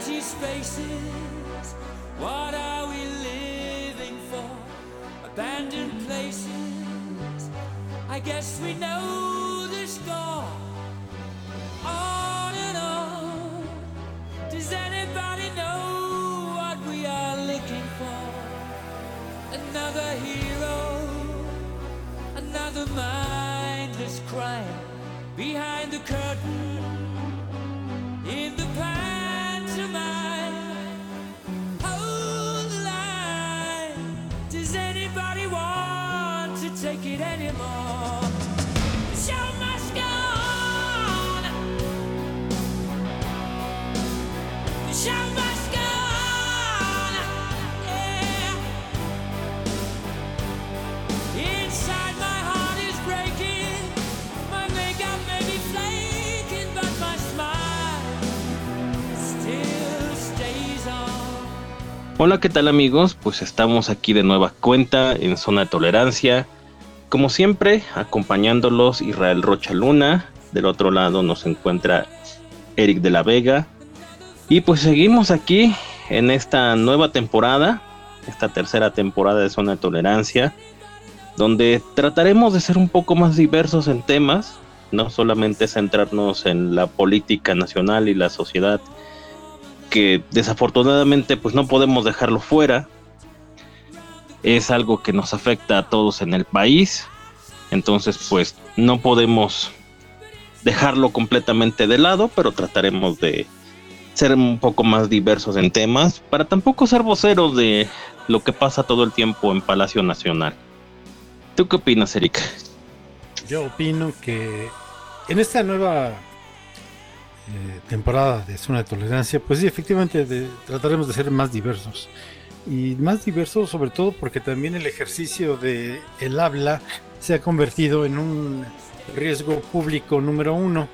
empty spaces. What are we living for? Abandoned places. I guess we know Hola, ¿qué tal amigos? Pues estamos aquí de nueva cuenta en Zona de Tolerancia. Como siempre, acompañándolos Israel Rocha Luna. Del otro lado nos encuentra Eric de la Vega. Y pues seguimos aquí en esta nueva temporada, esta tercera temporada de Zona de Tolerancia, donde trataremos de ser un poco más diversos en temas, no solamente centrarnos en la política nacional y la sociedad que desafortunadamente pues no podemos dejarlo fuera. Es algo que nos afecta a todos en el país. Entonces pues no podemos dejarlo completamente de lado, pero trataremos de ser un poco más diversos en temas para tampoco ser voceros de lo que pasa todo el tiempo en Palacio Nacional. ¿Tú qué opinas, Erika? Yo opino que en esta nueva eh, temporada de Zona de Tolerancia, pues sí, efectivamente trataremos de ser más diversos. Y más diversos sobre todo porque también el ejercicio de habla se ha convertido en un riesgo público número uno.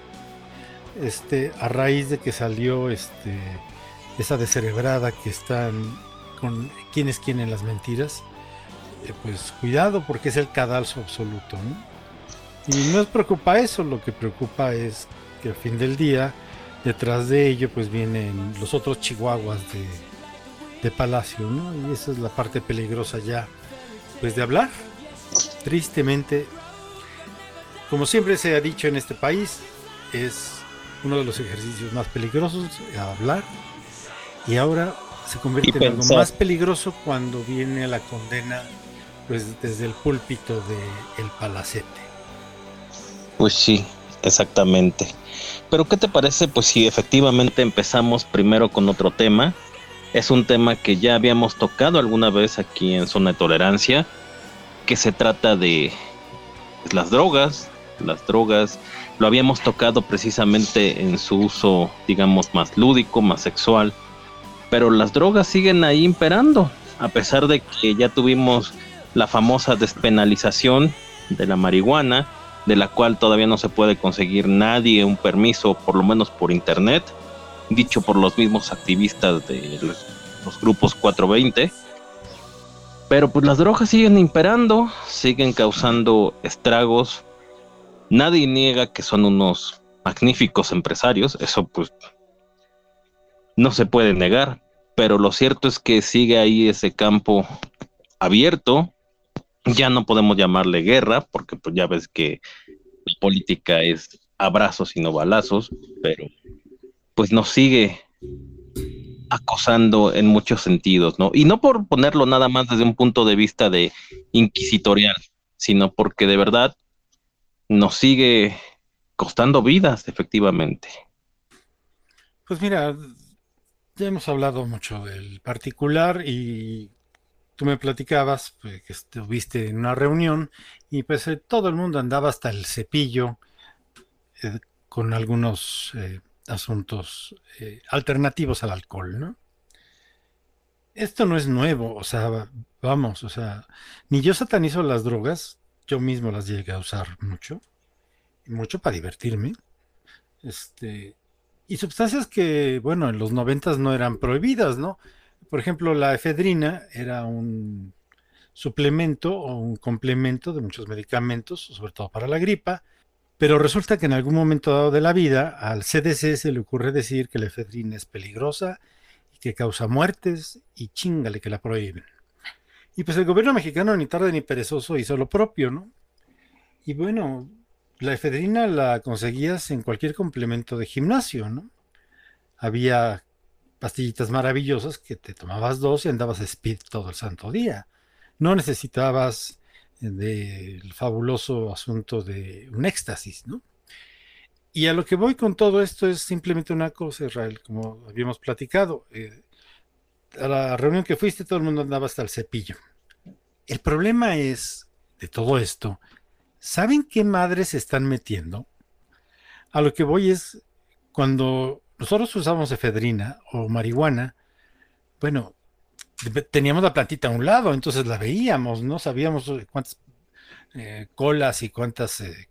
Este, a raíz de que salió este, esa descerebrada que están con quién es quién en las mentiras, eh, pues cuidado porque es el cadalso absoluto. Y no nos preocupa eso, lo que preocupa es que al fin del día, detrás de ello, pues vienen los otros chihuahuas de, de Palacio, ¿no? Y esa es la parte peligrosa ya, pues de hablar. Tristemente, como siempre se ha dicho en este país, es uno de los ejercicios más peligrosos, hablar. Y ahora se convierte en algo más peligroso cuando viene la condena, pues desde el púlpito de El Palacete. Pues sí, exactamente. Pero ¿qué te parece pues si efectivamente empezamos primero con otro tema? Es un tema que ya habíamos tocado alguna vez aquí en Zona de Tolerancia, que se trata de pues, las drogas, las drogas. Lo habíamos tocado precisamente en su uso, digamos, más lúdico, más sexual. Pero las drogas siguen ahí imperando, a pesar de que ya tuvimos la famosa despenalización de la marihuana, de la cual todavía no se puede conseguir nadie un permiso, por lo menos por internet, dicho por los mismos activistas de los, grupos 420. Pero pues las drogas siguen imperando, siguen causando estragos. Nadie niega que son unos magníficos empresarios, eso pues no se puede negar, pero lo cierto es que sigue ahí ese campo abierto. Ya no podemos llamarle guerra, porque pues ya ves que la política es abrazos y no balazos, pero pues nos sigue acosando en muchos sentidos, ¿no? Y no por ponerlo nada más desde un punto de vista de inquisitorial, sino porque de verdad nos sigue costando vidas, efectivamente. Pues mira, ya hemos hablado mucho del particular y tú me platicabas pues, que estuviste en una reunión y pues eh, todo el mundo andaba hasta el cepillo eh, con algunos eh, asuntos alternativos al alcohol, ¿no? Esto no es nuevo, o sea, vamos, o sea, ni yo satanizo las drogas, yo mismo las llegué a usar mucho, mucho para divertirme. Este, y sustancias que, bueno, en los noventas no eran prohibidas, ¿no? Por ejemplo, la efedrina era un suplemento o un complemento de muchos medicamentos, sobre todo para la gripa, Pero resulta que en algún momento dado de la vida al CDC se le ocurre decir que la efedrina es peligrosa y que causa muertes y chingale que la prohíben. Y pues el gobierno mexicano ni tarde ni perezoso hizo lo propio, ¿no? Y bueno, la efedrina la conseguías en cualquier complemento de gimnasio, ¿no? Había pastillitas maravillosas que te tomabas dos y andabas speed todo el santo día. No necesitabas del fabuloso asunto de un éxtasis, ¿no? Y a lo que voy con todo esto es simplemente una cosa, Israel, como habíamos platicado. Eh, a la reunión que fuiste todo el mundo andaba hasta el cepillo. El problema es, de todo esto, ¿saben qué madres se están metiendo? A lo que voy es, cuando nosotros usamos efedrina o marihuana, bueno, teníamos la plantita a un lado, entonces la veíamos, no sabíamos cuántas eh, colas y cuántas eh,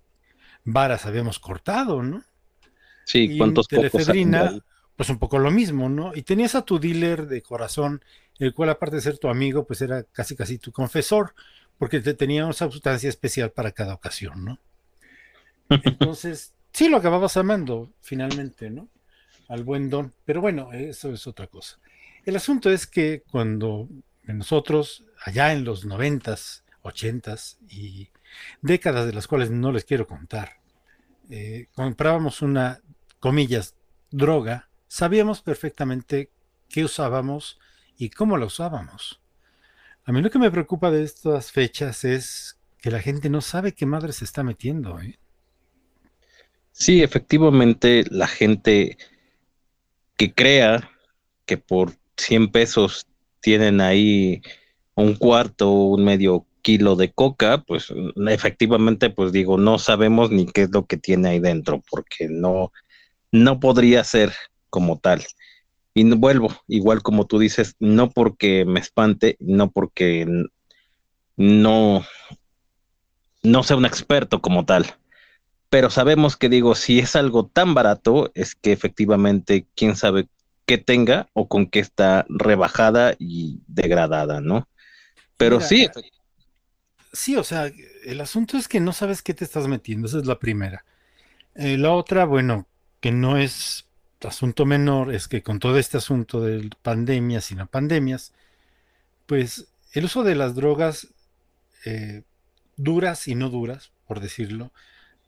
varas habíamos cortado, ¿no? Sí, y cuántos de la efedrina, pues un poco lo mismo, ¿no? Y tenías a tu dealer de corazón, el cual aparte de ser tu amigo, pues era casi casi tu confesor, porque te tenía una sustancia especial para cada ocasión, ¿no? Entonces, sí lo acababas amando, finalmente, ¿no? Al buen don. Pero bueno, eso es otra cosa. El asunto es que cuando nosotros, allá en los noventas, ochentas y décadas de las cuales no les quiero contar, eh, comprábamos una, comillas, droga, sabíamos perfectamente qué usábamos y cómo la usábamos. A mí lo que me preocupa de estas fechas es que la gente no sabe qué madre se está metiendo. ¿eh? Sí, efectivamente, la gente que crea que por 100 pesos tienen ahí un cuarto, un medio kilo de coca, pues efectivamente, pues digo, no sabemos ni qué es lo que tiene ahí dentro, porque no, no podría ser como tal. Y vuelvo, igual como tú dices, no porque me espante, no porque no, no sea un experto como tal. Pero sabemos que digo, si es algo tan barato, es que efectivamente, quién sabe qué tenga o con qué está rebajada y degradada, ¿no? Pero Mira, sí, Sí, o sea, el asunto es que no sabes qué te estás metiendo, esa es la primera. Eh, la otra, bueno, que no es asunto menor, es que con todo este asunto de pandemias y no pandemias, pues el uso de las drogas eh, duras y no duras, por decirlo,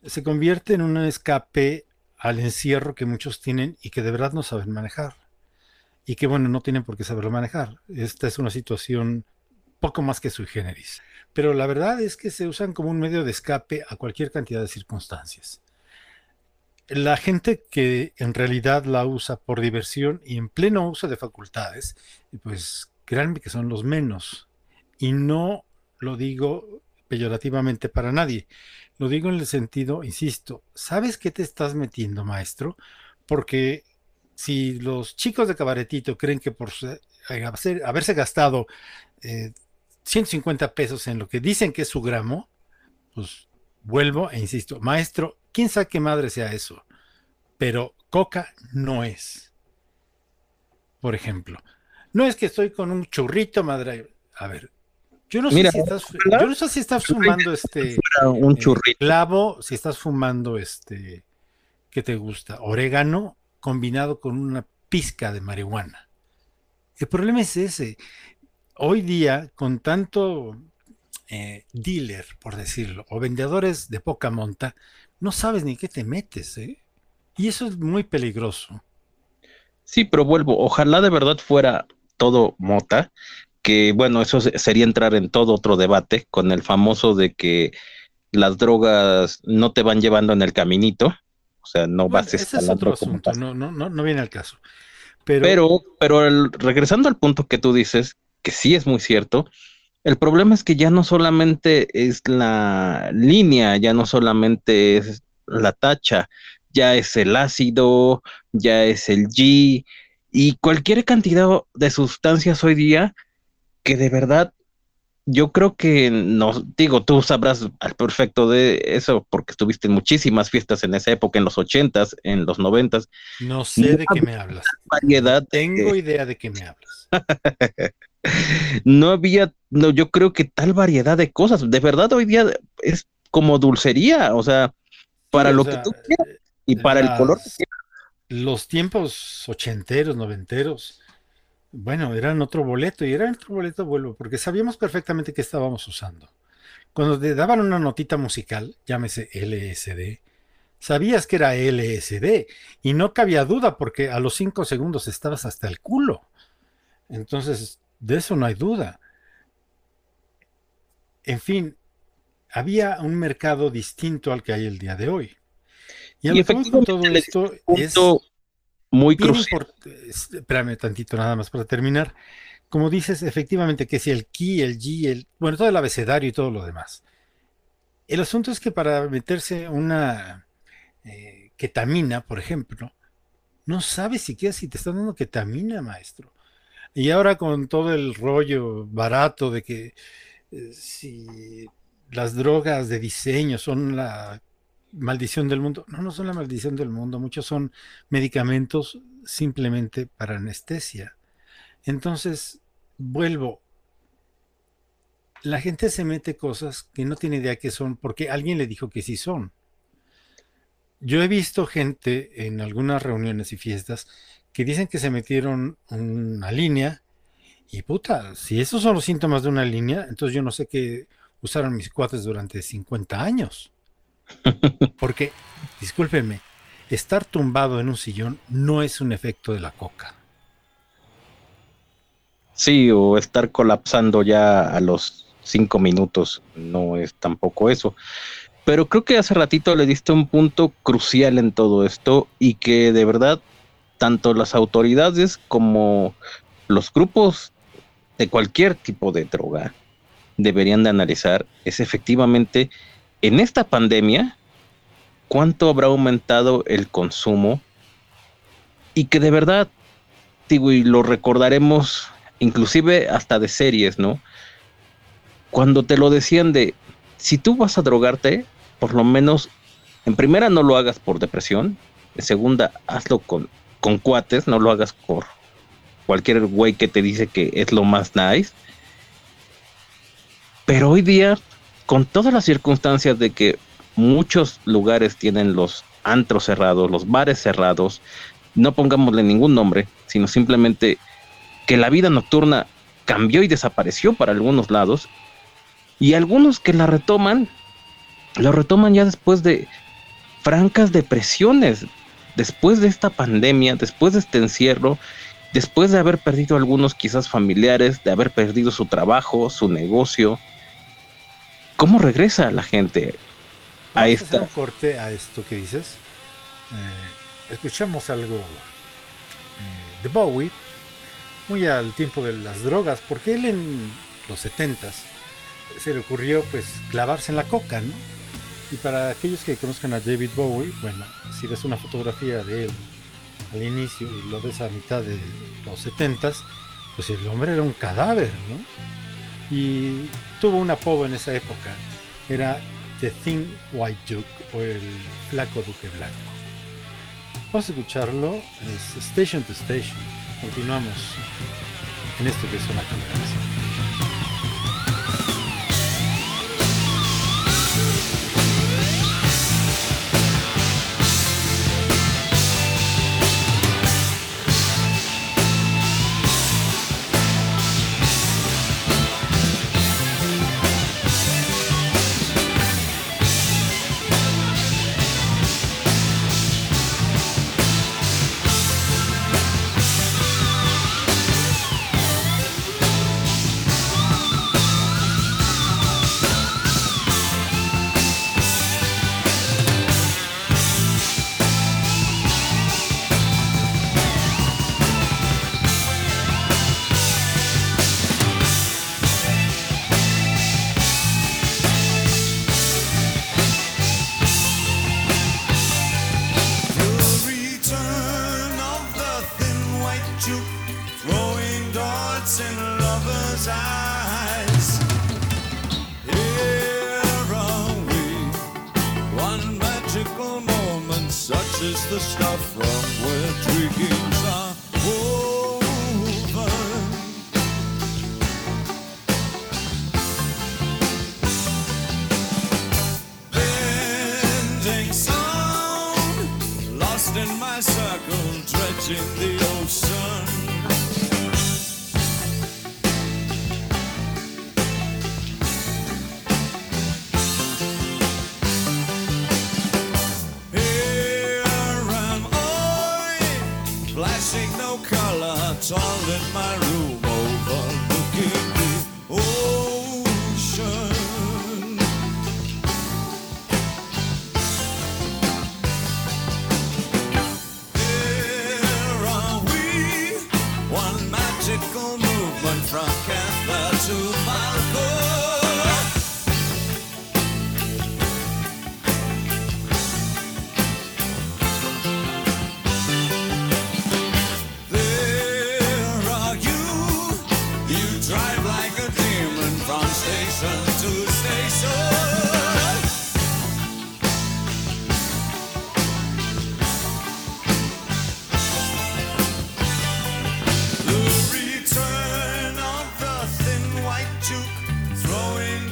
se convierte en un escape al encierro que muchos tienen y que de verdad no saben manejar. Y que bueno, no tienen por qué saberlo manejar. Esta es una situación poco más que sui generis. Pero la verdad es que se usan como un medio de escape a cualquier cantidad de circunstancias. La gente que en realidad la usa por diversión y en pleno uso de facultades, pues créanme que son los menos. Y no lo digo peyorativamente para nadie. Lo digo en el sentido, insisto, ¿sabes qué te estás metiendo, maestro? Porque si los chicos de cabaretito creen que por se- haberse, haberse gastado eh, 150 pesos en lo que dicen que es su gramo, pues vuelvo e insisto, maestro, quién sabe qué madre sea eso, pero coca no es. Por ejemplo, no es que estoy con un churrito, madre. A ver, yo no sé Mira, si estás, ojalá yo no sé si estás fumando este un eh, churrito. clavo, si estás fumando este, ¿qué te gusta? Orégano combinado con una pizca de marihuana. El problema es ese. Hoy día, con tanto eh, dealer, por decirlo, o vendedores de poca monta, no sabes ni qué te metes, ¿eh? Y eso es muy peligroso. Sí, pero vuelvo, ojalá de verdad fuera todo mota, que bueno, eso se- sería entrar en todo otro debate con el famoso de que las drogas no te van llevando en el caminito, o sea, no Bueno, vas ese es otro asunto, no, no, no, no viene al caso. Pero, Pero, pero el- regresando al punto que tú dices, que sí es muy cierto, el problema es que ya no solamente es la línea, ya no solamente es la tacha, ya es el ácido, ya es el G y cualquier cantidad de sustancias hoy día que de verdad yo creo que no, digo, tú sabrás al perfecto de eso porque estuviste en muchísimas fiestas en esa época, en los ochentas, en los noventas, no sé de qué me hablas. variedad Tengo eh, idea de qué me hablas. no había, no, yo creo que tal variedad de cosas. De verdad, hoy día es como dulcería. O sea, para Sí, o lo sea, que tú quieras y para el color que quieras. Los tiempos ochenteros, noventeros, bueno, eran otro boleto y eran otro boleto vuelvo, porque sabíamos perfectamente qué estábamos usando. Cuando te daban una notita musical, llámese LSD, sabías que era LSD y no cabía duda porque a los cinco segundos estabas hasta el culo. Entonces, de eso no hay duda. En fin, había un mercado distinto al que hay el día de hoy. Y, Y todo efectivamente le esto es muy bien crucial. Espérame tantito nada más para terminar. Como dices, efectivamente que si el ki, el ji, el, bueno, todo el abecedario y todo lo demás. El asunto es que para meterse una eh, ketamina, por ejemplo, no sabes siquiera si te están dando ketamina, maestro. Y ahora con todo el rollo barato de que eh, si las drogas de diseño son la maldición del mundo, no, no son la maldición del mundo, muchos son medicamentos simplemente para anestesia. Entonces, vuelvo, la gente se mete cosas que no tiene idea que son porque alguien le dijo que sí son. Yo he visto gente en algunas reuniones y fiestas que dicen que se metieron una línea y puta, si esos son los síntomas de una línea, entonces yo no sé qué usaron mis cuates durante 50 años. Porque, discúlpenme, estar tumbado en un sillón no es un efecto de la coca. Sí, o estar colapsando ya a los cinco minutos, no es tampoco eso. Pero creo que hace ratito le diste un punto crucial en todo esto y que de verdad tanto las autoridades como los grupos de cualquier tipo de droga deberían de analizar es efectivamente en esta pandemia cuánto habrá aumentado el consumo y que de verdad digo, y lo recordaremos inclusive hasta de series, ¿no? Cuando te lo decían de, si tú vas a drogarte, por lo menos, en primera no lo hagas por depresión, en segunda hazlo con, con cuates, no lo hagas por cualquier güey que te dice que es lo más nice. Pero hoy día, con todas las circunstancias de que muchos lugares tienen los antros cerrados, los bares cerrados, no pongámosle ningún nombre, sino simplemente que la vida nocturna cambió y desapareció para algunos lados, y algunos que la retoman, lo retoman ya después de francas depresiones, después de esta pandemia, después de este encierro, después de haber perdido algunos quizás familiares, de haber perdido su trabajo, su negocio. ¿Cómo regresa la gente a esta? un corte a esto que dices. Eh, escuchamos algo eh, de Bowie, muy al tiempo de las drogas, porque él en los 70s se le ocurrió pues clavarse en la coca, ¿no? Y para aquellos que conozcan a David Bowie, bueno, si ves una fotografía de él al inicio y lo ves a mitad de los 70s, pues el hombre era un cadáver, ¿no? Y tuvo un apodo en esa época, era The Thin White Duke o el Flaco Duque Blanco. Vamos a escucharlo, es Station to Station. Continuamos en esto que es una conversación. Is the stuff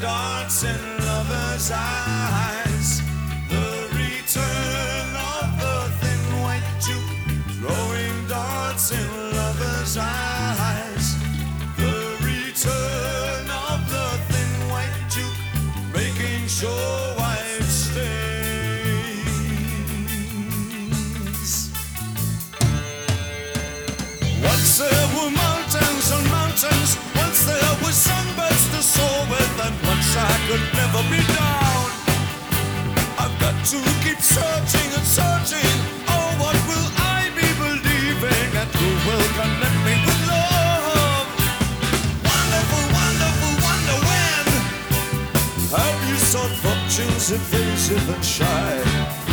darts in lovers' eyes. The return of the thin white juke, throwing darts in lovers' eyes. The return of the thin white juke, making sure white stays. Once there were mountains and mountains. Once there were sunbirds to soar with, and I could never be down. I've got to keep searching and searching. Oh, what will I be believing? Will connect me with love? Wonderful, wonderful. Have you sought and shy?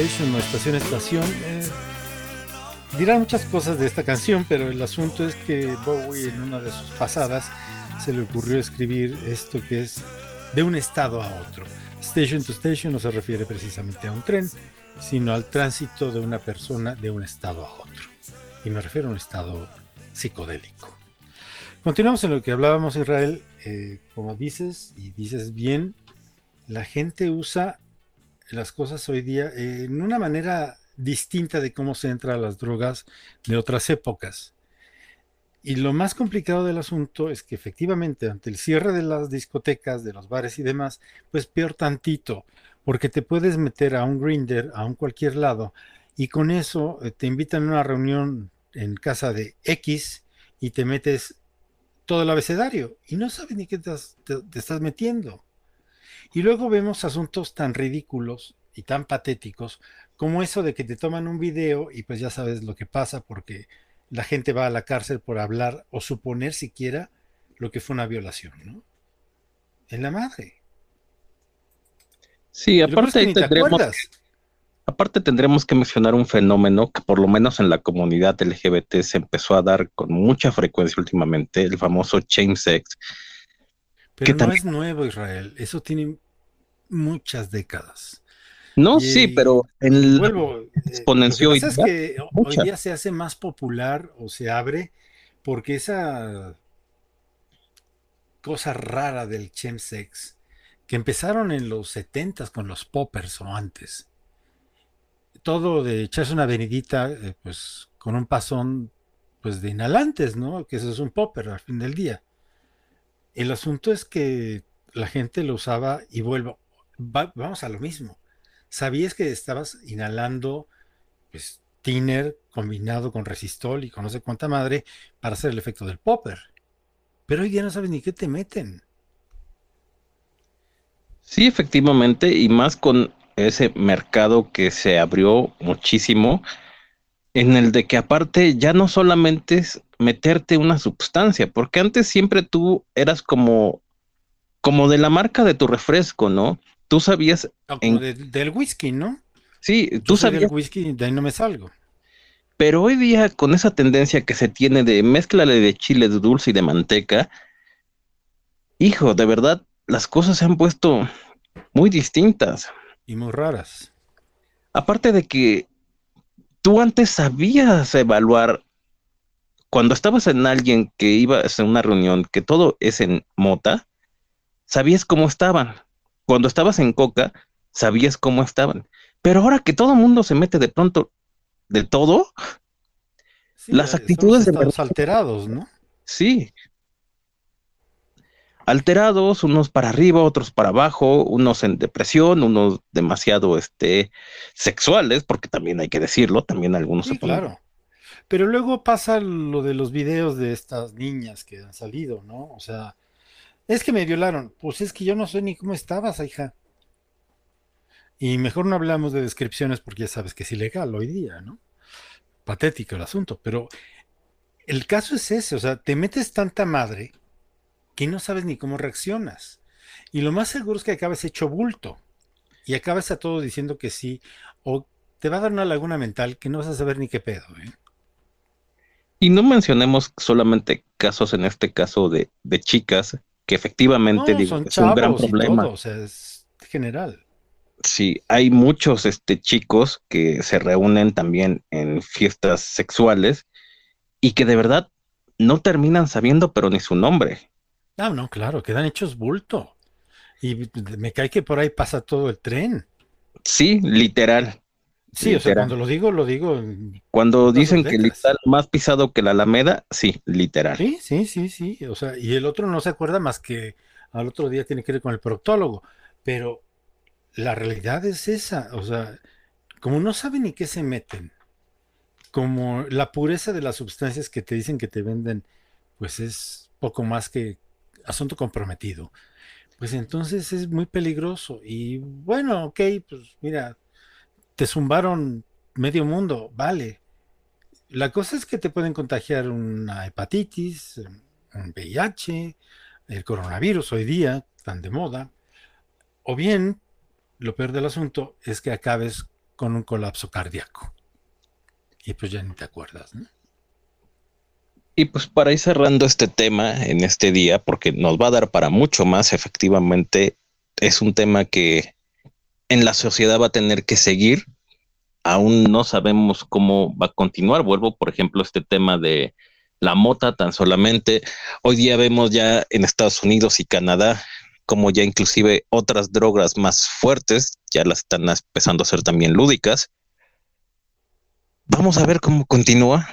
Station o Estación Estación. Eh, dirán muchas cosas de esta canción, pero el asunto es que Bowie en una de sus pasadas se le ocurrió escribir esto que es de un estado a otro. Station to Station no se refiere precisamente a un tren, sino al tránsito de una persona de un estado a otro. Y me refiero a un estado psicodélico. Continuamos en lo que hablábamos, Israel. Eh, como dices, y dices bien, la gente usa las cosas hoy día eh, en una manera distinta de cómo se entra a las drogas de otras épocas. Y lo más complicado del asunto es que efectivamente ante el cierre de las discotecas, de los bares y demás, pues peor tantito, porque te puedes meter a un grinder, a un cualquier lado, y con eso eh, te invitan a una reunión en casa de X y te metes todo el abecedario y no sabes ni qué te, te estás metiendo. Y luego vemos asuntos tan ridículos y tan patéticos como eso de que te toman un video y pues ya sabes lo que pasa porque la gente va a la cárcel por hablar o suponer siquiera lo que fue una violación, ¿no? En la madre. Sí, aparte tendremos, aparte tendremos que mencionar un fenómeno que por lo menos en la comunidad LGBT se empezó a dar con mucha frecuencia últimamente, el famoso chain sex, pero no es nuevo, Israel. Eso tiene muchas décadas. No, sí, pero en el vuelvo, eh, exponenció. es que hoy día se hace más popular o se abre porque esa cosa rara del chemsex que empezaron en los 70 con los poppers o antes. Todo de echarse una venidita, eh, pues con un pasón pues de inhalantes, ¿no? Que eso es un popper al fin del día. El asunto es que la gente lo usaba y vuelvo, vamos a lo mismo. Sabías que estabas inhalando pues, tiner combinado con resistol y con no sé cuánta madre para hacer el efecto del popper. Pero hoy día no sabes ni qué te meten. Sí, efectivamente, y más con ese mercado que se abrió muchísimo, en el de que aparte ya no solamente es meterte una sustancia, porque antes siempre tú eras como, como de la marca de tu refresco, ¿no? Tú sabías... del whisky, ¿no? Sí, tú sabías... Del whisky, de ahí no me salgo. Pero hoy día, con esa tendencia que se tiene de mezclale de chile de dulce y de manteca, hijo, de verdad, las cosas se han puesto muy distintas. Y muy raras. Aparte de que tú antes sabías evaluar cuando estabas en alguien que iba a una reunión, que todo es en mota, sabías cómo estaban. Cuando estabas en coca, sabías cómo estaban. Pero ahora que todo el mundo se mete de pronto de todo, las actitudes de los alterados, ¿no? Sí. Alterados, unos para arriba, otros para abajo, unos en depresión, unos demasiado este sexuales, porque también hay que decirlo, también algunos se ponen claro. Pero luego pasa lo de los videos de estas niñas que han salido, ¿no? O sea, es que me violaron. Pues es que yo no sé ni cómo estabas, hija. Y mejor no hablamos de descripciones porque ya sabes que es ilegal hoy día, ¿no? Patético el asunto, pero el caso es ese, o sea, te metes tanta madre que no sabes ni cómo reaccionas. Y lo más seguro es que acabes hecho bulto y acabas a todo diciendo que sí, o te va a dar una laguna mental que no vas a saber ni qué pedo, ¿eh? Y no mencionemos solamente casos en este caso de, chicas, que efectivamente digo, es un gran problema. o sea, es general. Sí, hay muchos este, chicos que se reúnen también en fiestas sexuales y que de verdad no terminan sabiendo, pero ni su nombre. Ah, no, claro, quedan hechos bulto. Y me cae que por ahí pasa todo el tren. Sí, literal. Sí, o sea, cuando lo digo, lo digo. Cuando dicen que literal más pisado que la Alameda, sí, literal. Sí, sí, sí, sí. O sea, y el otro no se acuerda más que al otro día tiene que ir con el proctólogo. Pero la realidad es esa. O sea, como no saben ni qué se meten, como la pureza de las sustancias que te dicen que te venden, pues es poco más que asunto comprometido. Pues entonces es muy peligroso. Y bueno, ok, pues mira, te zumbaron medio mundo, vale. La cosa es que te pueden contagiar una hepatitis, un VIH, el coronavirus hoy día, tan de moda. O bien, lo peor del asunto es que acabes con un colapso cardíaco. Y pues ya ni te acuerdas, ¿no? Y pues para ir cerrando este tema en este día, porque nos va a dar para mucho más, efectivamente, es un tema que en la sociedad va a tener que seguir. Aún no sabemos cómo va a continuar. Vuelvo, por ejemplo, este tema de la mota tan solamente. Hoy día vemos ya en Estados Unidos y Canadá como ya inclusive otras drogas más fuertes ya las están empezando a ser también lúdicas. Vamos a ver cómo continúa.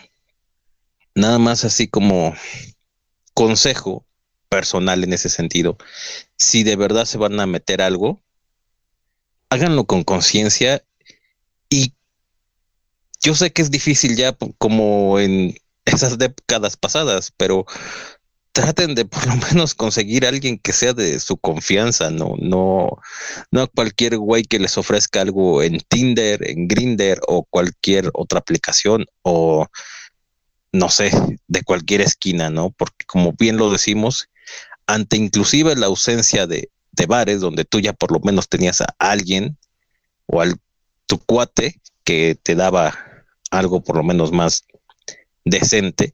Nada más así como consejo personal en ese sentido. Si de verdad se van a meter algo, háganlo con conciencia y yo sé que es difícil ya como en esas décadas pasadas, pero traten de por lo menos conseguir a alguien que sea de su confianza, no, no, no a cualquier güey que les ofrezca algo en Tinder, en Grinder o cualquier otra aplicación o no sé, de cualquier esquina, ¿no? Porque como bien lo decimos, ante inclusive la ausencia de, de bares donde tú ya por lo menos tenías a alguien o al tu cuate que te daba algo por lo menos más decente,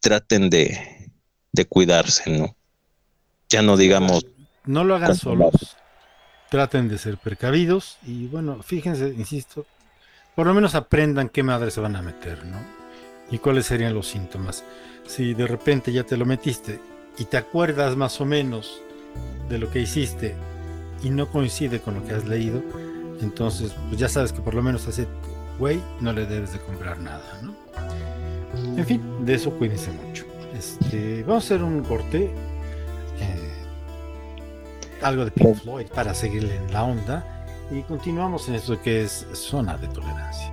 traten de, de cuidarse, ¿no? Ya no digamos, No lo hagan solos. Traten de ser precavidos y bueno, fíjense, insisto, por lo menos aprendan qué madre se van a meter, ¿no? Y cuáles serían los síntomas. Si de repente ya te lo metiste y te acuerdas más o menos de lo que hiciste y no coincide con lo que has leído, entonces pues ya sabes que por lo menos a ese güey no le debes de comprar nada, ¿no? En fin, de eso cuídense mucho. Este, vamos a hacer un corte. eh, algo de Pink Floyd para seguirle en la onda y continuamos en esto que es zona de tolerancia.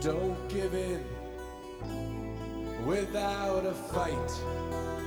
Don't give in without a fight.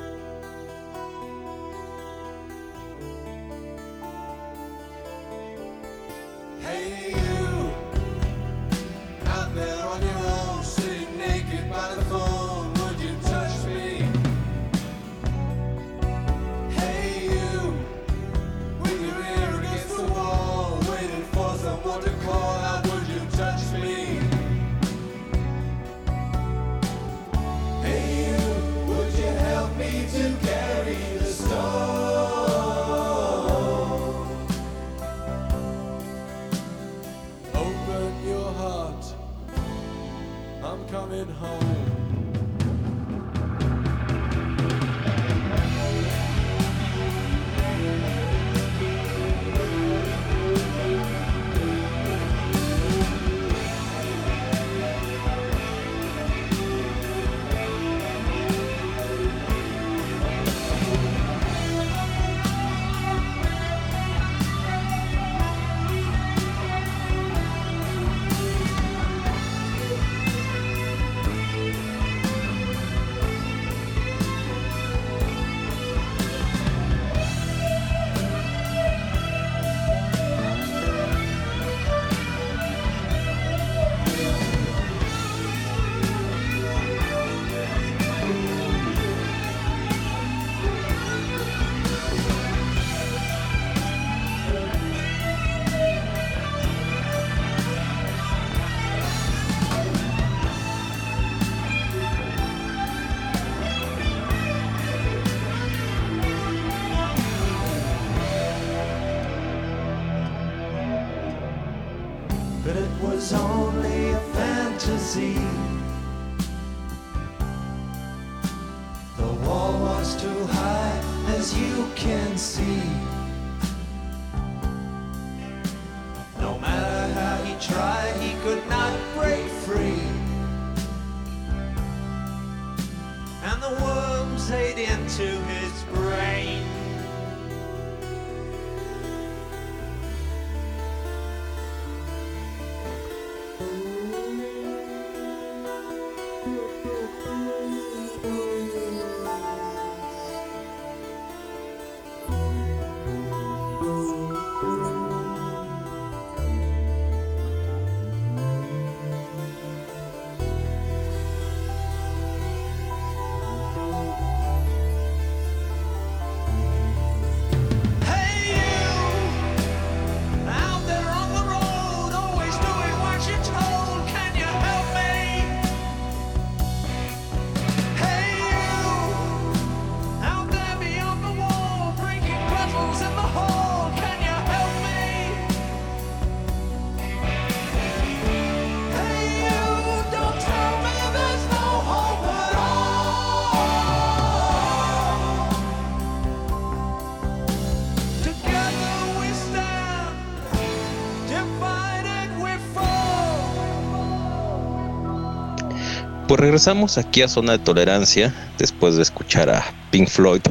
Regresamos aquí a Zona de Tolerancia después de escuchar a Pink Floyd.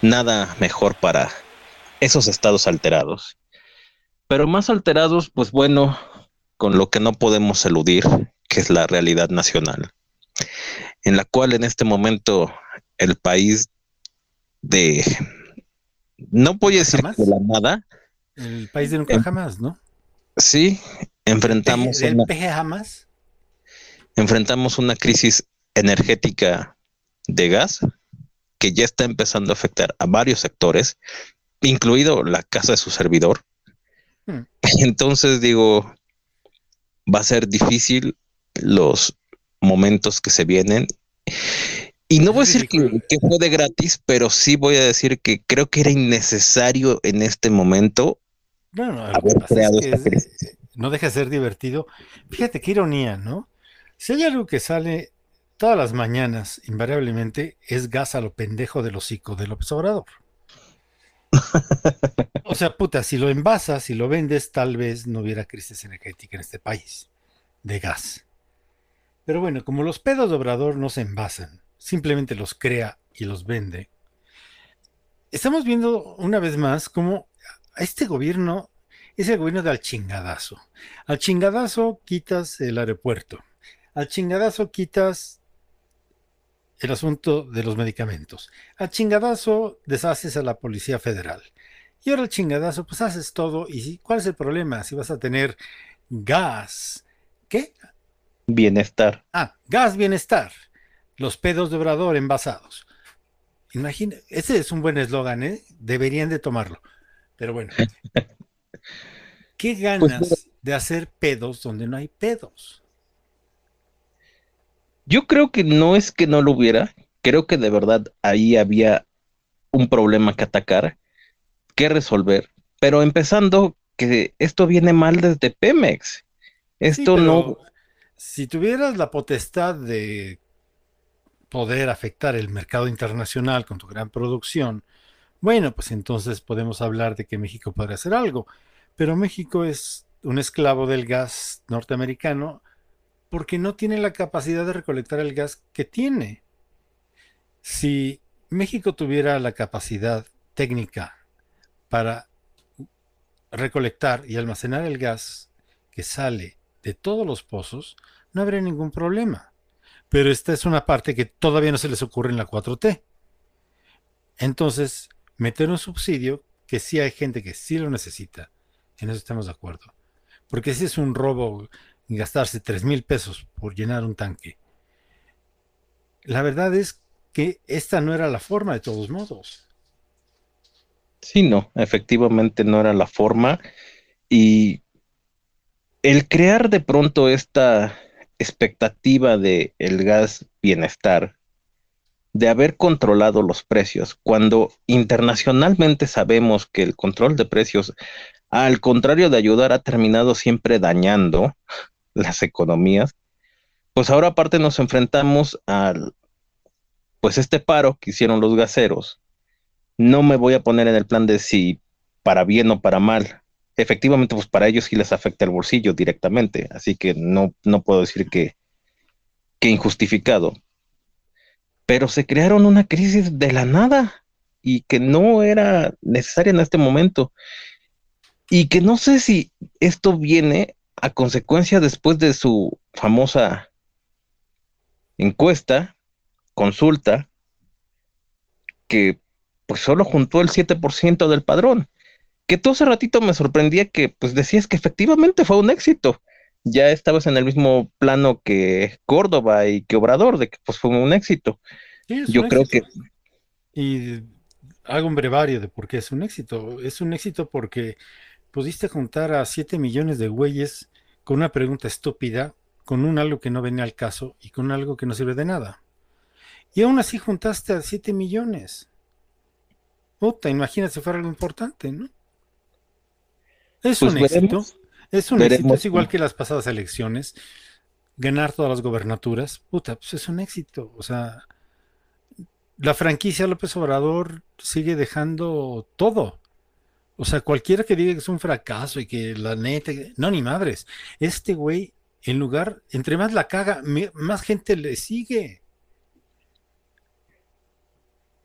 Nada mejor para esos estados alterados. Pero más alterados, pues bueno, con lo que no podemos eludir, que es la realidad nacional, en la cual en este momento el país de, no voy a decir ¿Jamás? de la nada, El país de nunca Em- jamás, ¿no? sí, enfrentamos ¿Del una, peje jamás? Enfrentamos una crisis energética de gas que ya está empezando a afectar a varios sectores, incluido la casa de su servidor. Hmm. Entonces digo, va a ser difícil los momentos que se vienen. Y no voy a decir que, que fue de gratis, pero sí voy a decir que creo que era innecesario en este momento Bueno, haber que es creado que esta es- crisis. no deja de ser divertido. Fíjate qué ironía, ¿no? Si hay algo que sale todas las mañanas, invariablemente, es gas a lo pendejo del hocico de López Obrador. O sea, puta, si lo envasas, si lo vendes, tal vez no hubiera crisis energética en este país de gas. Pero bueno, como los pedos de Obrador no se envasan, simplemente los crea y los vende, estamos viendo una vez más cómo a este gobierno es el gobierno del chingadazo. Al chingadazo quitas el aeropuerto. Al chingadazo quitas el asunto de los medicamentos. Al chingadazo deshaces a la Policía Federal. Y ahora al chingadazo, pues haces todo. ¿Y si- cuál es el problema? Si vas a tener gas. ¿Qué? Bienestar. Ah, gas bienestar. Los pedos de Obrador envasados. Imagina, ese es un buen eslogan, ¿eh? Deberían de tomarlo. Pero bueno. ¿Qué ganas mira. de hacer pedos donde no hay pedos? Yo creo que no es que no lo hubiera, creo que de verdad ahí había un problema que atacar, que resolver, pero empezando que esto viene mal desde Pemex. Esto Sí, no, Si tuvieras la potestad de poder afectar el mercado internacional con tu gran producción, bueno, pues entonces podemos hablar de que México podría hacer algo. Pero México es un esclavo del gas norteamericano porque no tiene la capacidad de recolectar el gas que tiene. Si México tuviera la capacidad técnica para recolectar y almacenar el gas que sale de todos los pozos, no habría ningún problema. Pero esta es una parte que todavía no se les ocurre en la 4T. Entonces, meter un subsidio que sí hay gente que sí lo necesita. En eso estamos de acuerdo. Porque si es un robo gastarse 3 mil pesos por llenar un tanque. La verdad es que esta no era la forma de todos modos. sí, no, efectivamente no era la forma. Y el crear de pronto esta expectativa de el gas bienestar, de haber controlado los precios, cuando internacionalmente sabemos que el control de precios, al contrario de ayudar, ha terminado siempre dañando las economías, pues ahora aparte nos enfrentamos al, pues este paro que hicieron los gaseros. No me voy a poner en el plan de si para bien o para mal. Efectivamente, pues para ellos sí les afecta el bolsillo directamente, así que no, no puedo decir que, que injustificado. Pero se crearon una crisis de la nada y que no era necesaria en este momento. Y que no sé si esto viene a consecuencia después de su famosa encuesta, consulta, que pues solo juntó el 7% del padrón. Que todo ese ratito me sorprendía que pues decías que efectivamente fue un éxito. Ya estabas en el mismo plano que Córdoba y que Obrador, de que pues fue un éxito. Sí, Yo un creo éxito. Y hago un brevario de por qué es un éxito. Es un éxito porque pudiste juntar a 7 millones de güeyes con una pregunta estúpida, con un algo que no venía al caso y con algo que no sirve de nada. Y aún así juntaste a 7 millones. Puta, imagínate si fuera algo importante, ¿no? Es Pues un éxito. Es un Veremos éxito, es igual que las pasadas elecciones. Ganar todas las gobernaturas, puta, pues es un éxito. O sea, la franquicia López Obrador sigue dejando todo. O sea, cualquiera que diga que es un fracaso y que la neta, no, ni madres. Este güey En lugar, entre más la caga, me- más gente le sigue.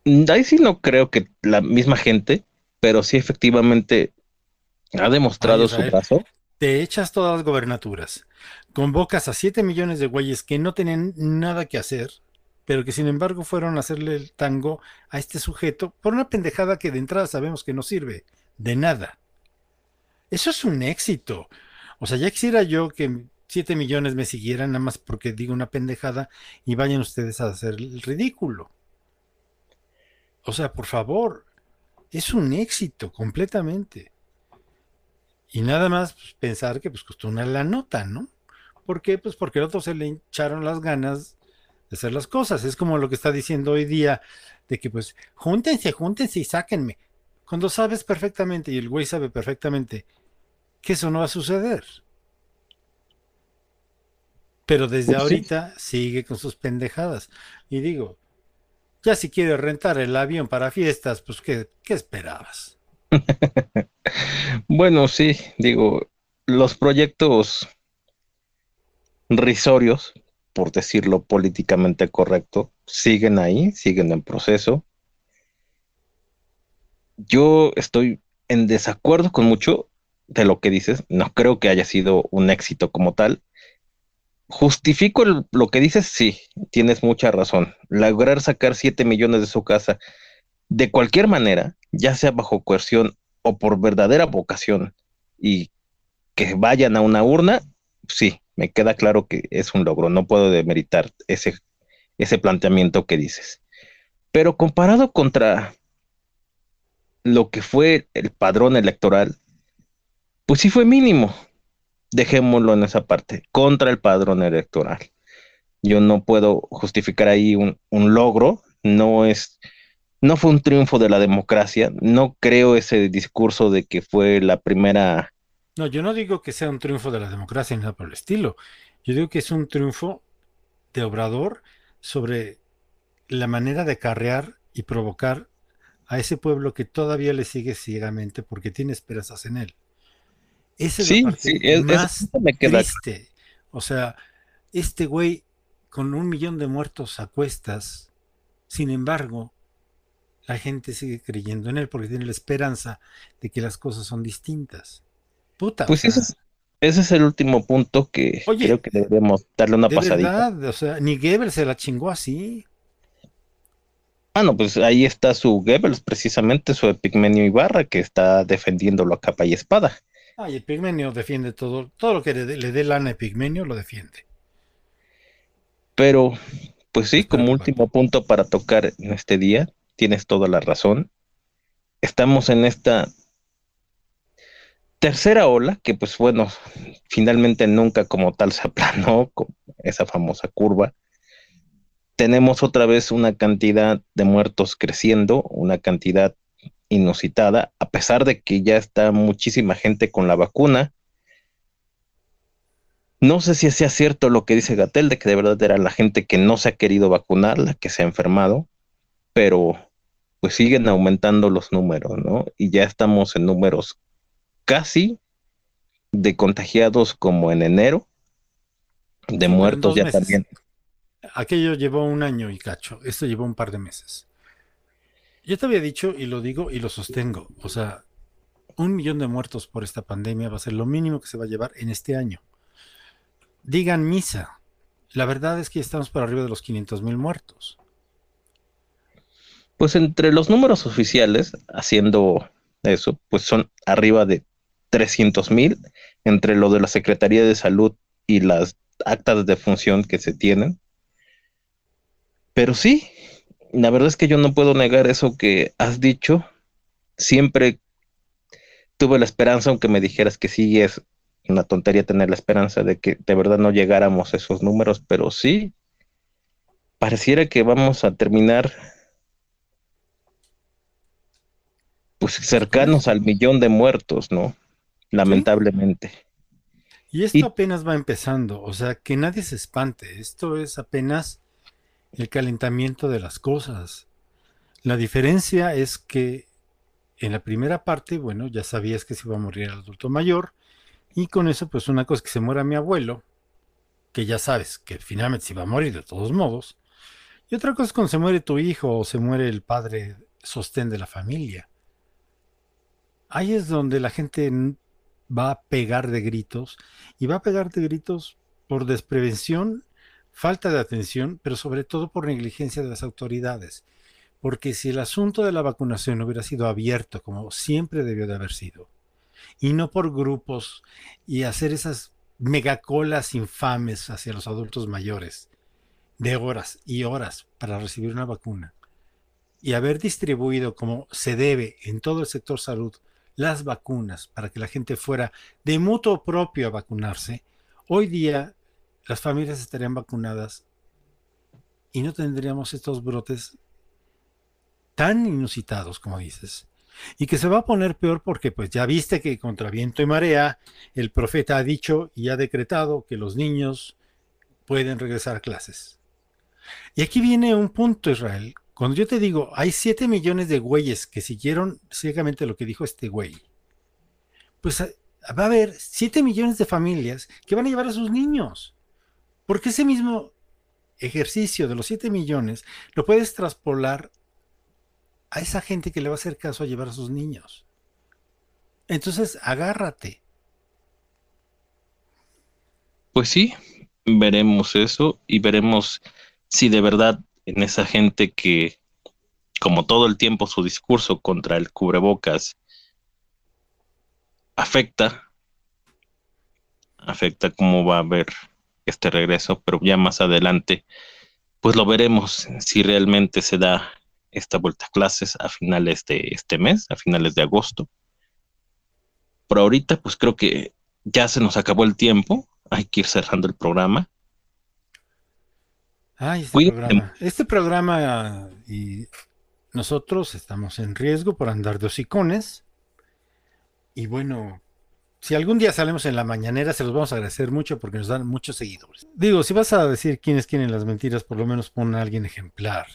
Mm, Ahí sí no creo que la misma gente, pero sí efectivamente ha demostrado Ay, su brazo. Te echas todas las gobernaturas. Convocas a 7 millones de güeyes que no tenían nada que hacer, pero que sin embargo fueron a hacerle el tango a este sujeto por una pendejada que de entrada sabemos que no sirve de nada. Eso es un éxito. O sea, ya quisiera yo que 7 millones me siguieran nada más porque digo una pendejada y vayan ustedes a hacer el ridículo. O sea, por favor, es un éxito completamente. Y nada más pues, pensar que pues costó una la nota, ¿no? ¿Por qué? Pues porque al otro se le hincharon las ganas de hacer las cosas. Es como lo que está diciendo hoy día, de que pues júntense, júntense y sáquenme. Cuando sabes perfectamente, y el güey sabe perfectamente, que eso no va a suceder. Pero desde Pues sí. ahorita sigue con sus pendejadas. Y digo, ya si quiere rentar el avión para fiestas, pues ¿qué, qué esperabas? Bueno, sí, digo, los proyectos risorios, por decirlo políticamente correcto, siguen ahí, siguen en proceso. Yo estoy en desacuerdo con mucho de lo que dices. No creo que haya sido un éxito como tal. Justifico lo que dices, sí, tienes mucha razón. Lograr sacar 7 millones de su casa de cualquier manera, ya sea bajo coerción o por verdadera vocación y que vayan a una urna, sí, me queda claro que es un logro. No puedo demeritar ese, ese planteamiento que dices. Pero comparado contra lo que fue el padrón electoral, pues sí fue mínimo. Dejémoslo en esa parte, contra el padrón electoral. Yo no puedo justificar ahí un, logro, no es, no fue un triunfo de la democracia, no creo ese discurso de que fue la primera, No, yo no digo que sea un triunfo de la democracia ni nada por el estilo. Yo digo que es un triunfo de Obrador sobre la manera de carrear y provocar a ese pueblo que todavía le sigue ciegamente porque tiene esperanzas en él. Esa es Sí, la parte sí, es- más eso me queda triste. O sea, este güey con un millón de muertos a cuestas, sin embargo, la gente sigue creyendo en él porque tiene la esperanza de que las cosas son distintas. Puta, Pues ese es, ese es el último punto que Oye, creo que deberíamos darle una de pasadita. verdad, o sea, ni Goebbels se la chingó así. Ah, no, pues ahí está su Goebbels, precisamente su Epigmenio Ibarra, que está defendiéndolo a capa y espada. Ay, Epigmenio defiende todo, todo lo que le, dé- le dé lana a Epigmenio lo defiende. Pero, pues sí, de como último punto para tocar en este día, tienes toda la razón. Estamos en esta tercera ola, que pues bueno, finalmente nunca como tal se aplanó, con esa famosa curva. Tenemos otra vez una cantidad de muertos creciendo, una cantidad inusitada, a pesar de que ya está muchísima gente con la vacuna. No sé si sea cierto lo que dice Gatel, de que de verdad era la gente que no se ha querido vacunar, la que se ha enfermado, pero pues siguen aumentando los números, ¿no? Y ya estamos en números casi de contagiados como en enero, de muertos ya meses. también. Aquello llevó un año y cacho, esto llevó un par de meses. Yo te había dicho y lo digo y lo sostengo, o sea, un millón de muertos por esta pandemia va a ser lo mínimo que se va a llevar en este año. Digan misa, la verdad es que estamos por arriba de los 500 mil muertos. Pues entre los números oficiales, haciendo eso, pues son arriba de 300 mil, entre lo de la Secretaría de Salud y las actas de función que se tienen. Pero sí, la verdad es que yo no puedo negar eso que has dicho. Siempre tuve la esperanza, aunque me dijeras que sí es una tontería tener la esperanza de que de verdad no llegáramos a esos números, pero sí, pareciera que vamos a terminar pues cercanos al millón de muertos, ¿no? Lamentablemente. Y esto Y- apenas va empezando, o sea, que nadie se espante, esto es apenas el calentamiento de las cosas. La diferencia es que en la primera parte, bueno, ya sabías que se iba a morir el adulto mayor, y con eso, pues una cosa es que se muera mi abuelo, que ya sabes que finalmente se va a morir de todos modos. Y otra cosa es cuando se muere tu hijo o se muere el padre sostén de la familia. Ahí es donde la gente va a pegar de gritos y va a pegar de gritos por desprevención, falta de atención, pero sobre todo por negligencia de las autoridades. Porque si el asunto de la vacunación hubiera sido abierto como siempre debió de haber sido, y no por grupos y hacer esas megacolas infames hacia los adultos mayores de horas y horas para recibir una vacuna y haber distribuido como se debe en todo el sector salud las vacunas para que la gente fuera de mutuo propio a vacunarse, hoy día las familias estarían vacunadas y no tendríamos estos brotes tan inusitados como dices. Y que se va a poner peor porque pues ya viste que contra viento y marea el profeta ha dicho y ha decretado que los niños pueden regresar a clases. Y aquí viene un punto, Israel. Cuando yo te digo, hay 7 millones de güeyes que siguieron ciegamente lo que dijo este güey, pues eh, va a haber 7 millones de familias que van a llevar a sus niños. Porque ese mismo ejercicio de los 7 millones lo puedes traspolar a esa gente que le va a hacer caso a llevar a sus niños. Entonces, agárrate. Pues sí, veremos eso y veremos si de verdad en esa gente que, como todo el tiempo su discurso contra el cubrebocas afecta, afecta cómo va a haber este regreso, pero ya más adelante, pues lo veremos si realmente se da esta vuelta a clases a finales de este mes, a finales de agosto. Por ahorita, pues creo que ya se nos acabó el tiempo, hay que ir cerrando el programa. Ay, este Cuídate. programa. Este programa y nosotros estamos en riesgo por andar de hocicones. Y bueno, si algún día salimos en la mañanera, se los vamos a agradecer mucho porque nos dan muchos seguidores. Digo, si vas a decir quiénes quieren las mentiras, por lo menos pon a alguien ejemplar,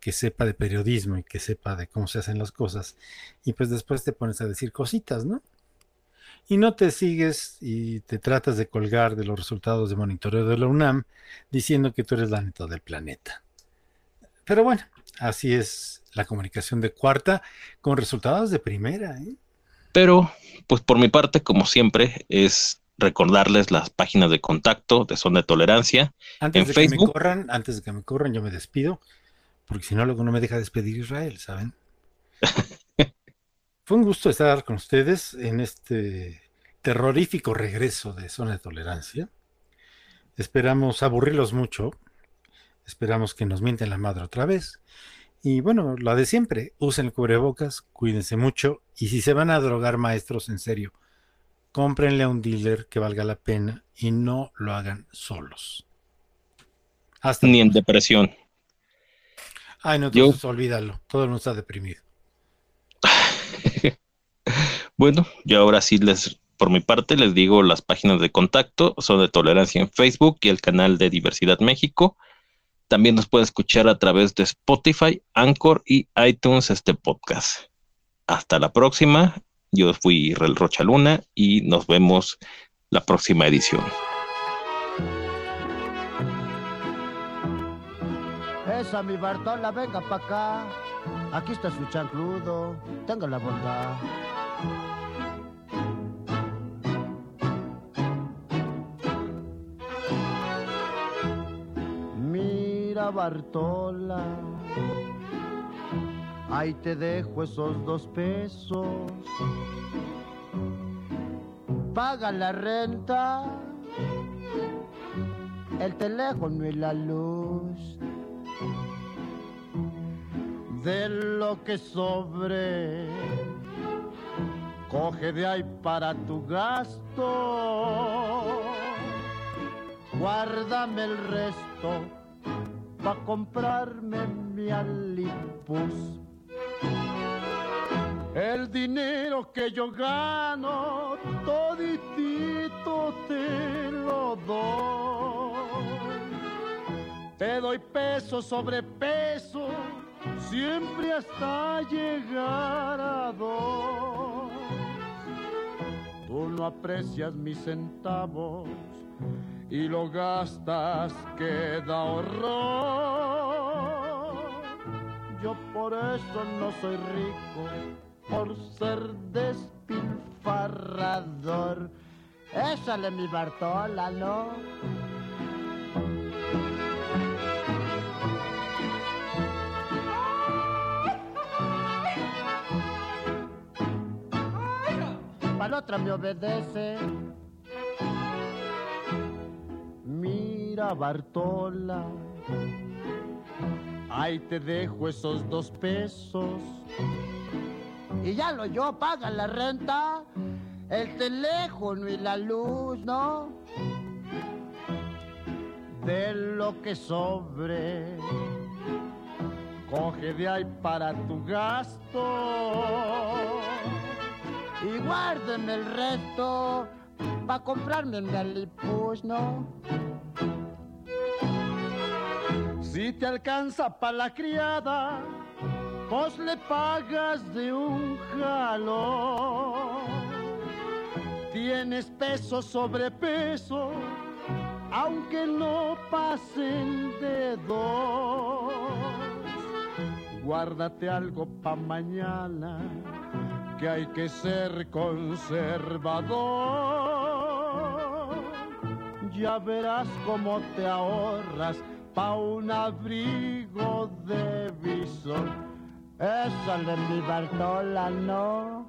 que sepa de periodismo y que sepa de cómo se hacen las cosas. Y pues después te pones a decir cositas, ¿no? Y no te sigues y te tratas de colgar de los resultados de monitoreo de la UNAM diciendo que tú eres la neta del planeta. Pero bueno, así es la comunicación de cuarta con resultados de primera. ¿eh? Pero, pues por mi parte, como siempre, es recordarles las páginas de contacto de Zona de Tolerancia. Antes En de que me Facebook. corran, antes de que me corran, yo me despido, porque si no, luego no me deja despedir Israel, ¿saben? Fue un gusto estar con ustedes en este terrorífico regreso de Zona de Tolerancia. Esperamos aburrirlos mucho. Esperamos que nos mienten la madre otra vez. Y bueno, la de siempre, usen el cubrebocas, cuídense mucho. Y si se van a drogar maestros, en serio, cómprenle a un dealer que valga la pena y no lo hagan solos. Hasta Ni en depresión. Ay, no, Yo- entonces olvídalo. Todo el mundo está deprimido. Bueno, yo ahora sí les, por mi parte, les digo las páginas de contacto, son de tolerancia en Facebook y el canal de Diversidad México. También nos puede escuchar a través de Spotify, Anchor y iTunes este podcast. Hasta la próxima. Yo fui Israel Rocha Luna y nos vemos la próxima edición. Bartola. Ahí te dejo esos dos pesos. Paga la renta. El teléfono y la luz de lo que sobre. Coge de ahí para tu gasto. Guárdame el resto para comprarme mi alipus. El dinero que yo gano, toditito te lo doy. Te doy peso sobre peso, siempre hasta llegar a dos. Tú no aprecias mis centavos y lo gastas que da horror. Yo por eso no soy rico, por ser despilfarrador. Échale mi Bartola, ¿no? Para otra me obedece. Mira, Bartola, ahí te dejo esos dos pesos. Y ya lo yo, paga la renta, el teléfono y la luz, ¿no? De lo que sobre, coge de ahí para tu gasto y guárdeme el resto para comprarme mi alipus, ¿no? Si te alcanza para la criada, pues le pagas de un jalón. Tienes peso sobre peso, aunque no pasen de dos. Guárdate algo pa' mañana que hay que ser conservador. Ya verás cómo te ahorras pa' un abrigo de visor. Esa de mi Bartola, ¿no?